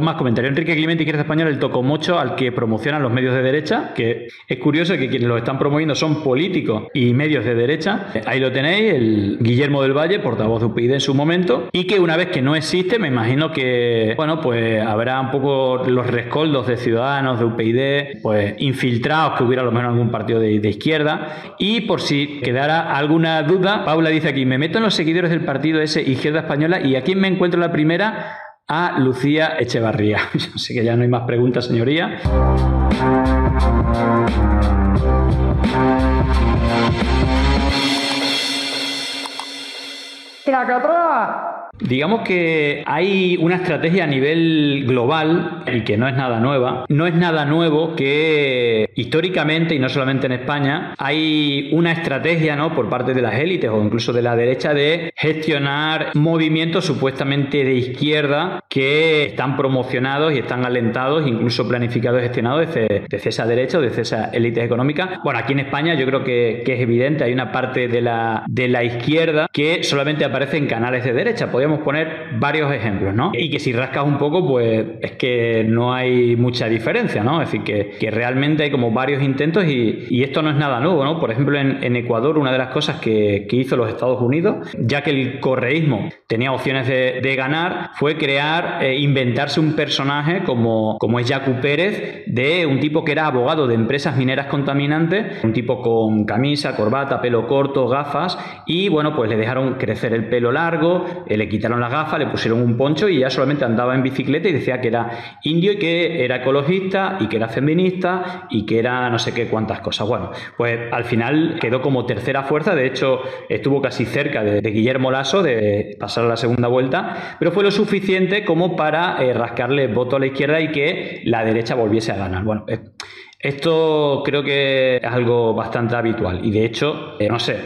Más comentarios. Enrique Clemente, Izquierda Española, el tocomocho al que promocionan los medios de derecha, que es curioso que quienes lo están promoviendo son políticos y medios de derecha. Ahí lo tenéis, el Guillermo del Valle, portavoz de UPyD en su momento, y que una vez que no existe, me imagino que, bueno, pues habrá un poco los rescoldos de ciudadanos, de UPyD, pues infiltrados, que hubiera a lo menos algún partido de, izquierda. Y por si quedara alguna duda, Paula dice aquí, me meto en los seguidores del partido ese Izquierda Española y aquí me encuentro la primera a Lucía Echevarría. Así que ya no hay más preguntas, señoría. Digamos que hay una estrategia a nivel global y que no es nada nueva. No es nada nuevo que históricamente, y no solamente en España, hay una estrategia ¿no? por parte de las élites o incluso de la derecha de gestionar movimientos supuestamente de izquierda que están promocionados y están alentados, incluso planificados y gestionados desde, esa derecha o desde esa élites económicas. Bueno, aquí en España yo creo que, es evidente, hay una parte de la, de la izquierda que solamente aparece en canales de derecha poner varios ejemplos, ¿no? Y que si rascas un poco, pues es que no hay mucha diferencia, ¿no? Es decir, que, realmente hay como varios intentos y, esto no es nada nuevo, ¿no? Por ejemplo, en, Ecuador, una de las cosas que, hizo los Estados Unidos, ya que el correísmo tenía opciones de, ganar, fue crear, eh, inventarse un personaje como, como es Yacu Pérez, de un tipo que era abogado de empresas mineras contaminantes, un tipo con camisa, corbata, pelo corto, gafas, y bueno, pues le dejaron crecer el pelo largo, el le quitaron las gafas, le pusieron un poncho y ya solamente andaba en bicicleta y decía que era indio y que era ecologista y que era feminista y que era no sé qué cuántas cosas. Bueno, pues al final quedó como tercera fuerza, de hecho estuvo casi cerca de, Guillermo Lasso de pasar a la segunda vuelta, pero fue lo suficiente como para eh, rascarle voto a la izquierda y que la derecha volviese a ganar. Bueno, esto creo que es algo bastante habitual y de hecho, eh, no sé,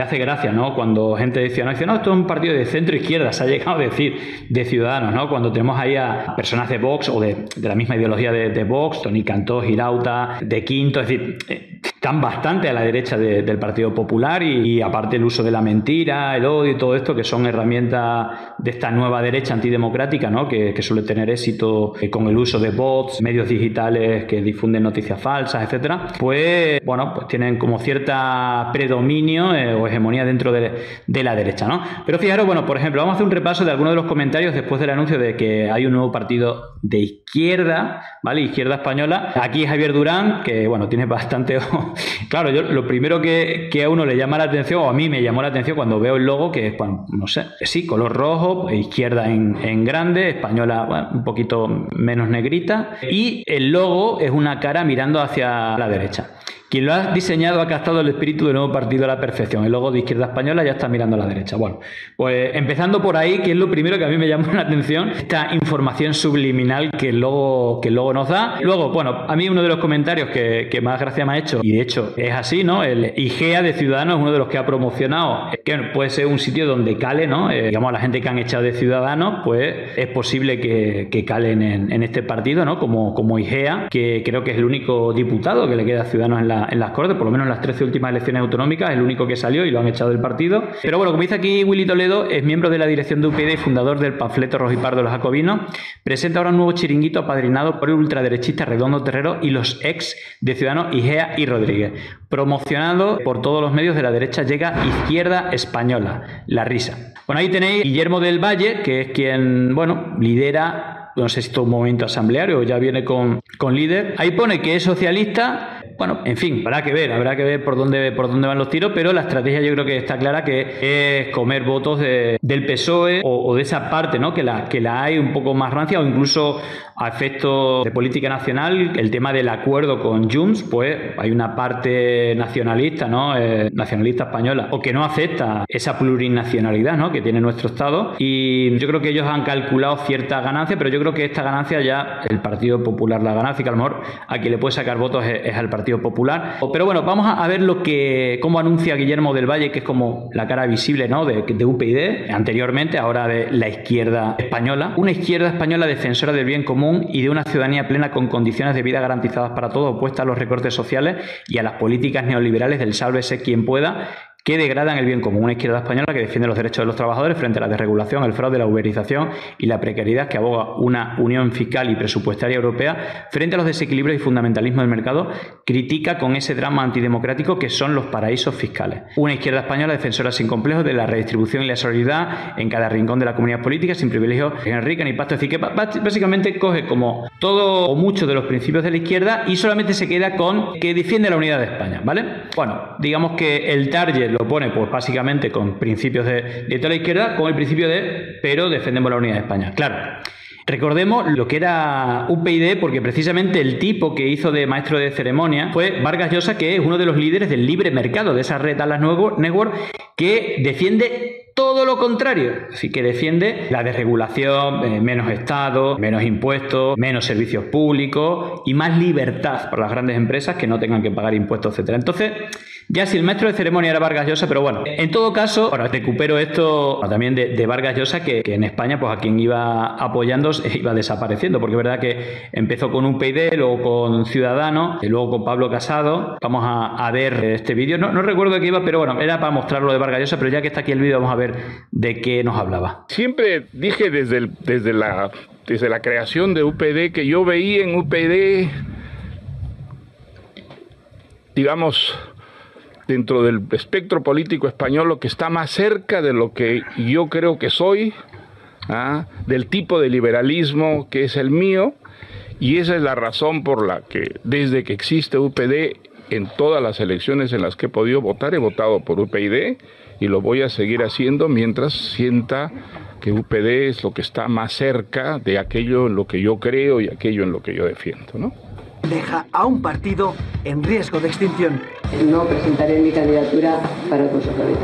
hace gracia, ¿no? Cuando gente decía, no, dice, no, esto es un partido de centro izquierda, se ha llegado a decir de Ciudadanos, ¿no? Cuando tenemos ahí a personas de Vox o de, la misma ideología de, de, Vox, Tony Cantó, Girauta, de Quinto, es decir, eh, están bastante a la derecha del Partido Popular y, aparte el uso de la mentira, el odio y todo esto, que son herramientas de esta nueva derecha antidemocrática, ¿no? Que, suele tener éxito eh, con el uso de bots, medios digitales que difunden noticias falsas, etcétera, pues bueno, pues tienen como cierta predominio eh, o hegemonía dentro de, la derecha, ¿no? Pero fijaros, bueno, por ejemplo, vamos a hacer un repaso de algunos de los comentarios después del anuncio de que hay un nuevo partido de izquierda, ¿vale? Izquierda española. Aquí Javier Durán, que bueno, tiene bastante. claro, yo lo primero que, a uno le llama la atención, o a mí me llamó la atención cuando veo el logo, que es, bueno, no sé, sí, color rojo, izquierda en, en grande, española un poquito menos negrita, y el logo es una cara mirando hacia la derecha. Quien lo ha diseñado ha captado el espíritu del nuevo partido a la perfección. El logo de Izquierda Española ya está mirando a la derecha. Bueno, pues empezando por ahí, que es lo primero que a mí me llamó la atención, esta información subliminal que el logo, que el nos da. Luego, bueno, a mí uno de los comentarios que, más gracia me ha hecho, y de hecho es así, ¿no? El IGEA de Ciudadanos es uno de los que ha promocionado, que puede ser un sitio donde cale, ¿no? Eh, digamos, la gente que han echado de Ciudadanos, pues es posible que, calen en, este partido, ¿no? Como, como IGEA, que creo que es el único diputado que le queda a Ciudadanos en la en las Cortes, por lo menos en las 13 últimas elecciones autonómicas, el único que salió y lo han echado del partido. Pero bueno, como dice aquí Willy Toledo, es miembro de la dirección de UPyD y fundador del panfleto Rojo y Pardo de los Jacobinos. Presenta ahora un nuevo chiringuito apadrinado por el ultraderechista Redondo Terrero y los ex de Ciudadanos Igea y Rodríguez. Promocionado por todos los medios de la derecha, llega Izquierda Española, la risa. Bueno, ahí tenéis Guillermo del Valle, que es quien, bueno, lidera no sé si es un momento asambleario o ya viene con, con líder. Ahí pone que es socialista bueno, en fin, habrá que ver, habrá que ver por dónde, por dónde van los tiros, pero la estrategia yo creo que está clara que es comer votos del PSOE o, de esa parte, ¿no? Que la, que la hay un poco más rancia o incluso a efectos de política nacional, el tema del acuerdo con Junts, pues hay una parte nacionalista, ¿no? Eh, nacionalista española, o que no acepta esa plurinacionalidad, ¿no? Que tiene nuestro Estado. Y yo creo que ellos han calculado cierta ganancia, pero yo creo que esta ganancia ya el Partido Popular la ganancia, que a lo mejor a quien le puede sacar votos es, al Partido Popular. Pero bueno, vamos a ver lo que, cómo anuncia Guillermo del Valle, que es como la cara visible, ¿no? De, de UPyD, anteriormente, ahora de la izquierda española. Una izquierda española defensora del bien común y de una ciudadanía plena con condiciones de vida garantizadas para todos, opuesta a los recortes sociales y a las políticas neoliberales del sálvese quien pueda, que degradan el bien común. Una izquierda española que defiende los derechos de los trabajadores frente a la desregulación, el fraude, la uberización y la precariedad, que aboga una unión fiscal y presupuestaria europea frente a los desequilibrios y fundamentalismo del mercado, critica con ese drama antidemocrático que son los paraísos fiscales. Una izquierda española defensora sin complejos de la redistribución y la solidaridad en cada rincón de la comunidad política, sin privilegios enrica ni pasto. Es decir, que básicamente coge como todo o muchos de los principios de la izquierda y solamente se queda con que defiende la unidad de España, ¿vale? Bueno, digamos que el target lo pone pues básicamente con principios de, de toda la izquierda, con el principio de pero defendemos la unidad de España. Claro. Recordemos lo que era UPyD, porque precisamente el tipo que hizo de maestro de ceremonia fue Vargas Llosa, que es uno de los líderes del libre mercado, de esa red Dallas Network, que defiende todo lo contrario, así que defiende la desregulación, eh, menos Estado, menos impuestos, menos servicios públicos y más libertad para las grandes empresas que no tengan que pagar impuestos, etcétera. Entonces, ya si el maestro de ceremonia era Vargas Llosa, pero bueno, en todo caso, ahora recupero esto también de, Vargas Llosa, que, en España, pues a quien iba apoyando iba desapareciendo, porque es verdad que empezó con un PID, luego con Ciudadanos, y luego con Pablo Casado. Vamos a, ver este vídeo. No, recuerdo de qué iba, pero bueno, era para mostrarlo de Vargas Llosa, pero ya que está aquí el vídeo, vamos a ver de qué nos hablaba. Siempre dije desde, desde, la, desde la creación de UPD que yo veía en UPD, digamos, dentro del espectro político español lo que está más cerca de lo que yo creo que soy, ¿ah? del tipo de liberalismo que es el mío, y esa es la razón por la que desde que existe UPD, en todas las elecciones en las que he podido votar, he votado por UPyD y lo voy a seguir haciendo mientras sienta que UPD es lo que está más cerca de aquello en lo que yo creo y aquello en lo que yo defiendo, ¿no? Deja a un partido en riesgo de extinción. No presentaré mi candidatura para el Consejo de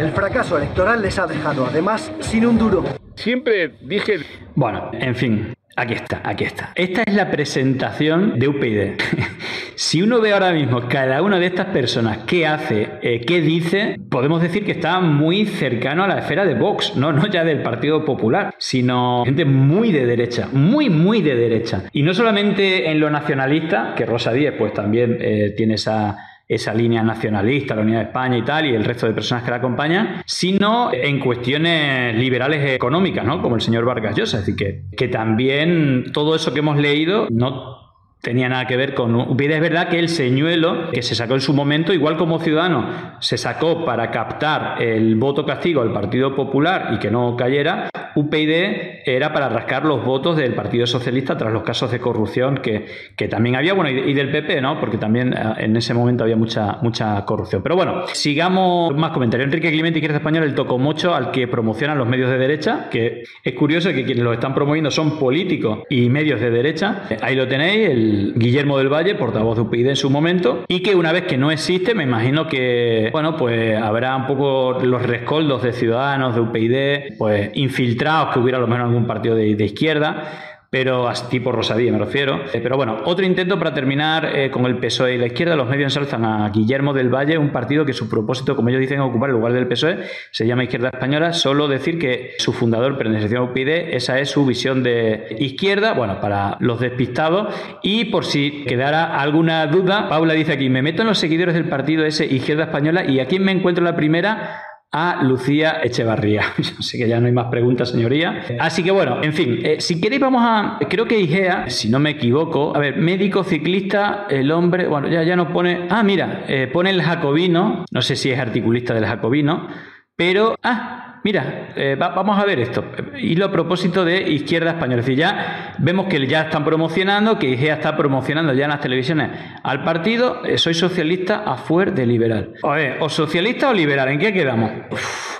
El fracaso electoral les ha dejado además sin un duro. Siempre dije... Bueno, en fin, Aquí está, aquí está. Esta es la presentación de UPyD. si uno ve ahora mismo cada una de estas personas qué hace, eh, qué dice, podemos decir que está muy cercano a la esfera de Vox, no, no ya del Partido Popular, sino gente muy de derecha, muy, muy de derecha. Y no solamente en lo nacionalista, que Rosa Díez pues también eh, tiene esa esa línea nacionalista, la Unidad de España y tal, y el resto de personas que la acompañan, sino en cuestiones liberales económicas, ¿no? Como el señor Vargas Llosa. Es decir, que, que también todo eso que hemos leído no tenía nada que ver con. Es verdad que el señuelo que se sacó en su momento, igual como Ciudadano, se sacó para captar el voto castigo al Partido Popular y que no cayera, UPyD era para rascar los votos del Partido Socialista tras los casos de corrupción que, que también había, bueno, y, del PP, ¿no? Porque también eh, en ese momento había mucha, mucha corrupción. Pero bueno, sigamos más comentarios. Enrique Clemente, Izquierda Española, el tocó mucho al que promocionan los medios de derecha, que es curioso que quienes lo están promoviendo son políticos y medios de derecha. Ahí lo tenéis, el Guillermo del Valle, portavoz de UPyD en su momento, y que una vez que no existe, me imagino que, bueno, pues habrá un poco los rescoldos de ciudadanos, de UPyD, pues infiltrados que hubiera a lo menos algún partido de, izquierda pero tipo Rosadía me refiero. Eh, pero bueno, otro intento para terminar eh, con el PSOE y la izquierda. Los medios ensalzan a Guillermo del Valle, un partido que su propósito, como ellos dicen, ocupar el lugar del PSOE, se llama Izquierda Española. Solo decir que su fundador pertenecía a UPyD, esa es su visión de izquierda, bueno, para los despistados. Y por si quedara alguna duda, Paula dice aquí, me meto en los seguidores del partido ese Izquierda Española y aquí me encuentro la primera a Lucía Echevarría. Así que ya no hay más preguntas, señoría. Así que bueno, en fin, eh, si queréis vamos a... Creo que IGEA, si no me equivoco, a ver, médico, ciclista, el hombre, bueno, ya, ya nos pone... Ah, mira, eh, pone el jacobino, no sé si es articulista del jacobino, pero... Ah, Mira, eh, vamos a ver esto. Y lo a propósito de Izquierda Española. Es decir, ya vemos que ya están promocionando, que IGEA está promocionando ya en las televisiones al partido. soy socialista a fuer de liberal. O, o socialista o liberal, ¿en qué quedamos?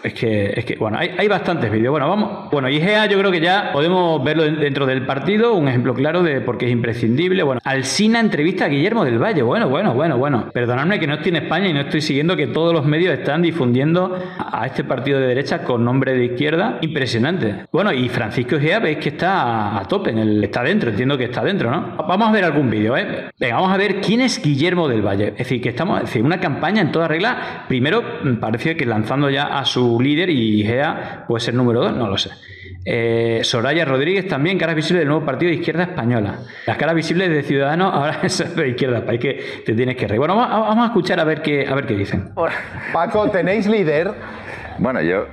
es que, es que, bueno, hay, hay bastantes vídeos. Bueno, vamos. Bueno, IGEA yo creo que ya podemos verlo dentro del partido, un ejemplo claro de por qué es imprescindible. Bueno, Alsina entrevista a Guillermo del Valle. Bueno, bueno, bueno, bueno. Perdonadme que no estoy en España y no estoy siguiendo que todos los medios están difundiendo a este partido de derecha con nombre de izquierda impresionante. Bueno, y Francisco Egea veis que está a tope, en el, está dentro, entiendo que está dentro, ¿no? Vamos a ver algún vídeo, ¿eh? Venga, vamos a ver quién es Guillermo del Valle. Es decir, que estamos, es decir, una campaña en toda regla. Primero, mm, parece que lanzando ya a su líder y Egea puede ser número dos, no lo sé. Eh, Soraya Rodríguez también, cara visible del nuevo partido de izquierda española. Las caras visibles de Ciudadanos ahora es de izquierda, para que te tienes que reír. Bueno, vamos, vamos a escuchar a ver qué, a ver qué dicen. Paco, ¿tenéis líder? Bueno, yo.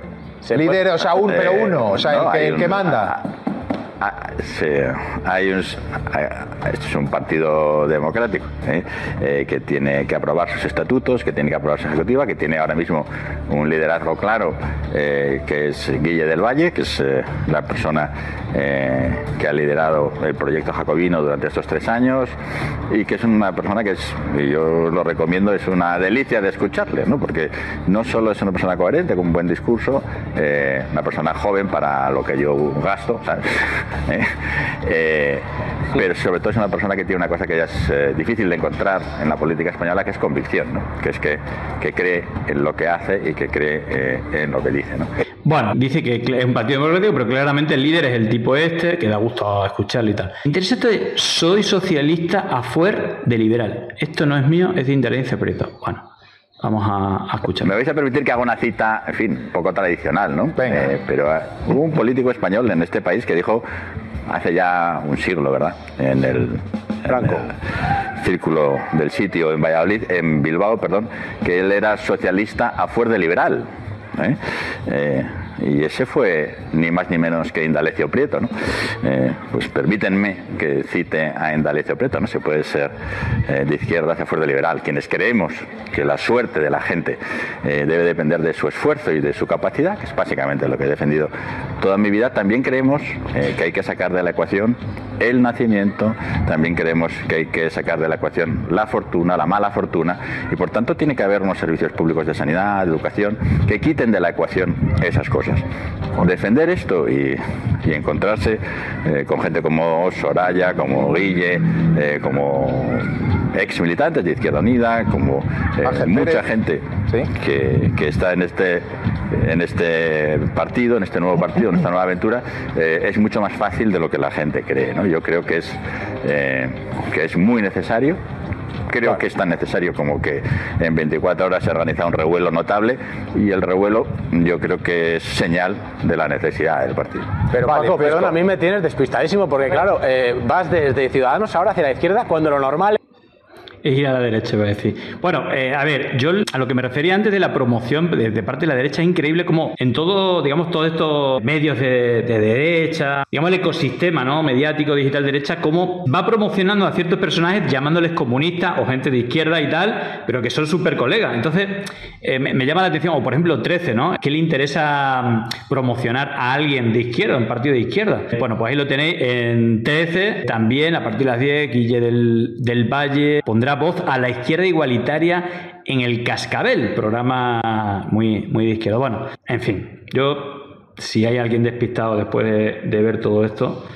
Líder, o sea, un, pero uno, o sea, no, el, que, hay el que un- manda. Ah, hay- esto es un partido democrático ¿eh? Eh, que tiene que aprobar sus estatutos, que tiene que aprobar su ejecutiva, que tiene ahora mismo un liderazgo claro, eh, que es Guille del Valle, que es la persona que ha liderado el proyecto jacobino durante estos tres años y que es una persona que es, y yo lo recomiendo, es una delicia de escucharle, ¿no? porque no solo es una persona coherente, con un buen discurso, una persona joven para lo que yo gasto. ¿Eh? Pero sobre todo es una persona que tiene una cosa que ya es eh, difícil de encontrar en la política española, que es convicción, ¿no? que es que, que cree en lo que hace y que cree eh, en lo que dice. ¿no? Bueno, dice que es un partido democrático, pero claramente el líder es el tipo este, que da gusto escucharlo y tal. Interesante, soy socialista a fuer de liberal. Esto no es mío, es de Inteligencia Prieto. Bueno, vamos a, a escuchar. Me vais a permitir que haga una cita, en fin, poco tradicional, ¿no? Venga. Eh, pero eh, hubo un político español en este país que dijo, hace ya un siglo, ¿verdad? En el, Franco. en el círculo del sitio en Valladolid, en Bilbao, perdón, que él era socialista a fuer de liberal. ¿eh? Eh, y ese fue ni más ni menos que Indalecio Prieto, ¿no? Eh, pues permítanme que cite a Indalecio Prieto, ¿no? Se puede ser eh, de izquierda hacia fuera de liberal. Quienes creemos que la suerte de la gente eh, debe depender de su esfuerzo y de su capacidad, que es básicamente lo que he defendido toda mi vida, también creemos que hay que sacar de la ecuación el nacimiento, también creemos que hay que sacar de la ecuación la fortuna, la mala fortuna, y por tanto tiene que haber unos servicios públicos de sanidad, de educación, que quiten de la ecuación esas cosas. Defender esto y, y encontrarse eh, con gente como Soraya, como Guille, eh, como ex militantes de Izquierda Unida, como eh, mucha gente Sí. que, que está en este en este partido, en este nuevo partido, en esta nueva aventura, eh, es mucho más fácil de lo que la gente cree. ¿no? Yo creo que es, eh, que es muy necesario. Creo que es tan necesario como que en 24 horas se organiza un revuelo notable y el revuelo yo creo que es señal de la necesidad del partido. Pero Paco, Paco, perdón, a mí me tienes despistadísimo porque, claro, eh, vas desde Ciudadanos ahora hacia la izquierda cuando lo normal Es ir a la derecha, voy a decir. Bueno, eh, a ver, yo a lo que me refería antes de la promoción de, parte de la derecha es increíble como en todo, digamos, todos estos medios de, de derecha, digamos, el ecosistema ¿no? mediático, digital derecha, cómo va promocionando a ciertos personajes llamándoles comunistas o gente de izquierda y tal, pero que son súper colegas. Entonces, eh, me, llama la atención, o por ejemplo, 13, ¿no? ¿Qué le interesa mm, promocionar a alguien de izquierda, un partido de izquierda? Bueno, pues ahí lo tenéis en 13, también a partir de las 10, Guille del, del Valle pondrá voz a la izquierda igualitaria en el Cascabel, programa muy, muy de izquierda. Bueno, en fin, yo, si hay alguien despistado después de, ver todo esto,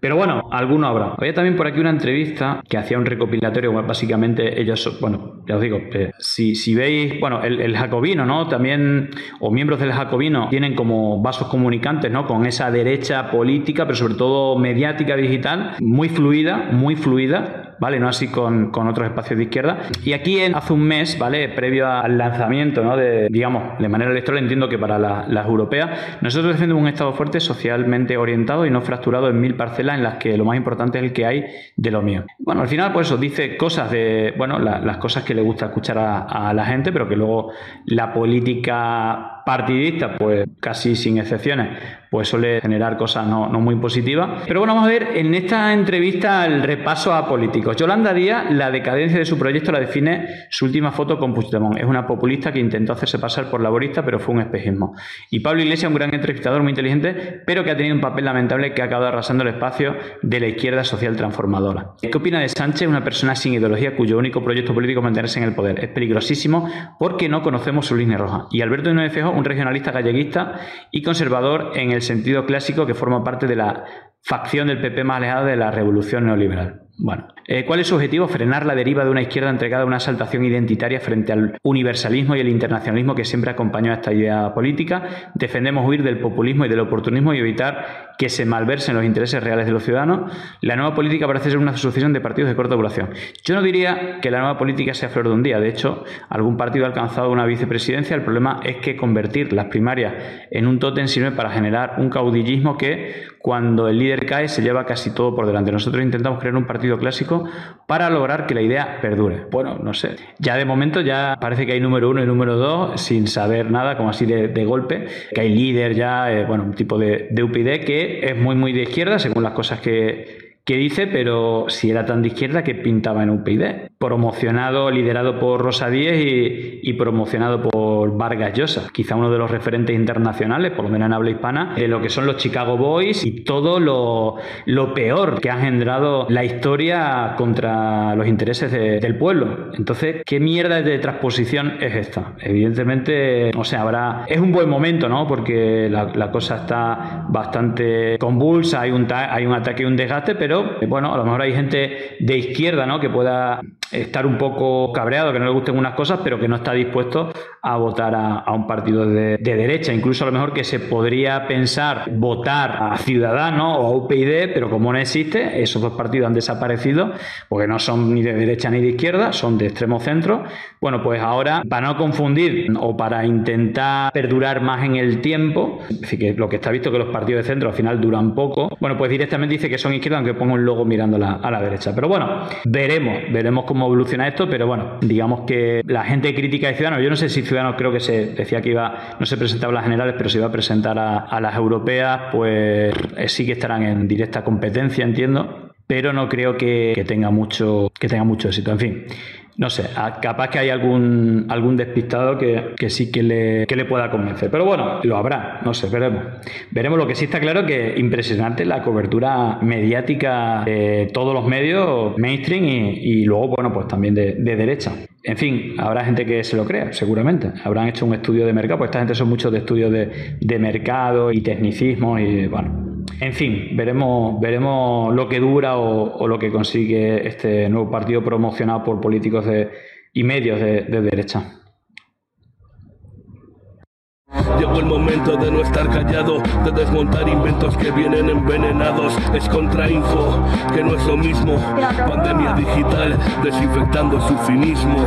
pero bueno, alguno habrá. Había también por aquí una entrevista que hacía un recopilatorio, básicamente ellos, bueno, ya os digo, eh, si, si veis, bueno, el, el jacobino, ¿no? También, o miembros del jacobino, tienen como vasos comunicantes, ¿no? Con esa derecha política, pero sobre todo mediática, digital, muy fluida, muy fluida. ¿Vale? No así con, con otros espacios de izquierda. Y aquí en- hace un mes, ¿vale? Previo al lanzamiento, ¿no? De, digamos, de manera electoral, entiendo que para la- las europeas, nosotros defendemos un Estado fuerte, socialmente orientado y no fracturado en mil parcelas en las que lo más importante es el que hay de lo mío. Bueno, al final, pues eso dice cosas de, bueno, la- las cosas que le gusta escuchar a la gente, pero que luego la política partidista, pues casi sin excepciones, pues suele generar cosas no, muy positivas. Pero bueno, vamos a ver en esta entrevista el repaso a políticos. Yolanda Díaz, la decadencia de su proyecto la define su última foto con Puigdemont. Es una populista que intentó hacerse pasar por laborista, pero fue un espejismo. Y Pablo Iglesias, un gran entrevistador muy inteligente, pero que ha tenido un papel lamentable que ha acabado arrasando el espacio de la izquierda social transformadora. ¿Qué opina de Sánchez, una persona sin ideología cuyo único proyecto político es mantenerse en el poder? Es peligrosísimo porque no conocemos su línea roja. Y Alberto Núñez Feijóo, un regionalista galleguista y conservador en el sentido clásico que forma parte de la facción del PP más alejada de la revolución neoliberal. Bueno, eh, ¿cuál es su objetivo? Frenar la deriva de una izquierda entregada a una exaltación identitaria frente al universalismo y el internacionalismo que siempre acompañó a esta idea política. Defendemos huir del populismo y del oportunismo y evitar que se malversen los intereses reales de los ciudadanos. La nueva política parece ser una sucesión de partidos de corta duración. Yo no diría que la nueva política sea flor de un día. De hecho, algún partido ha alcanzado una vicepresidencia. El problema es que convertir las primarias en un tótem sirve para generar un caudillismo que, cuando el líder cae, se lleva casi todo por delante. Nosotros intentamos crear un partido clásico para lograr que la idea perdure. Bueno, no sé. Ya de momento ya parece que hay número uno y número dos sin saber nada, como así de, golpe. Que hay líder ya, eh, bueno, un tipo de, de UPyD que es muy, muy de izquierda, según las cosas que, que dice, pero si era tan de izquierda que pintaba en UPyD. Promocionado, liderado por Rosa Díez y, promocionado por Vargas Llosa, quizá uno de los referentes internacionales, por lo menos en habla hispana, de lo que son los Chicago Boys y todo lo, lo peor que ha generado la historia contra los intereses del pueblo. Entonces, ¿qué mierda de transposición es esta? Evidentemente, o sea, habrá. Es un buen momento, ¿no? Porque la cosa está bastante convulsa, hay un, hay un ataque y un desgaste, pero eh, bueno, a lo mejor hay gente de izquierda, ¿no? Que pueda estar un poco cabreado, que no le gusten unas cosas, pero que no está dispuesto a votar a, un partido de, derecha. Incluso a lo mejor que se podría pensar votar a Ciudadanos o a UPyD, pero como no existe, esos dos partidos han desaparecido, porque no son ni de derecha ni de izquierda, son de extremo centro. Bueno, pues ahora, para no confundir o para intentar perdurar más en el tiempo, decir, que lo que está visto que los partidos de centro al final duran poco, bueno, pues directamente dice que son izquierda, aunque pongo un logo mirando a la derecha. Pero bueno, veremos, veremos cómo evoluciona esto, pero bueno, digamos que la gente crítica de Ciudadanos, yo no sé si Ciudadanos creo que se decía que iba, no se presentaba a las generales, pero se iba a presentar a, las europeas, pues sí que estarán en directa competencia, entiendo, pero no creo que, tenga mucho que tenga mucho éxito. En fin, no sé, capaz que hay algún, algún despistado que, sí que le, le, pueda convencer. Pero bueno, lo habrá, no sé, veremos. Veremos lo que sí está claro que impresionante la cobertura mediática de todos los medios mainstream y, luego, bueno, pues también de, derecha. En fin, habrá gente que se lo crea, seguramente. Habrán hecho un estudio de mercado, pues esta gente son muchos de estudios de, de mercado y tecnicismo y bueno, en fin, veremos, veremos lo que dura o, lo que consigue este nuevo partido promocionado por políticos y medios de, derecha. Llegó el momento de no estar callado, de desmontar inventos que vienen envenenados. Es contrainfo, que no es lo mismo. Pandemia digital, desinfectando su cinismo.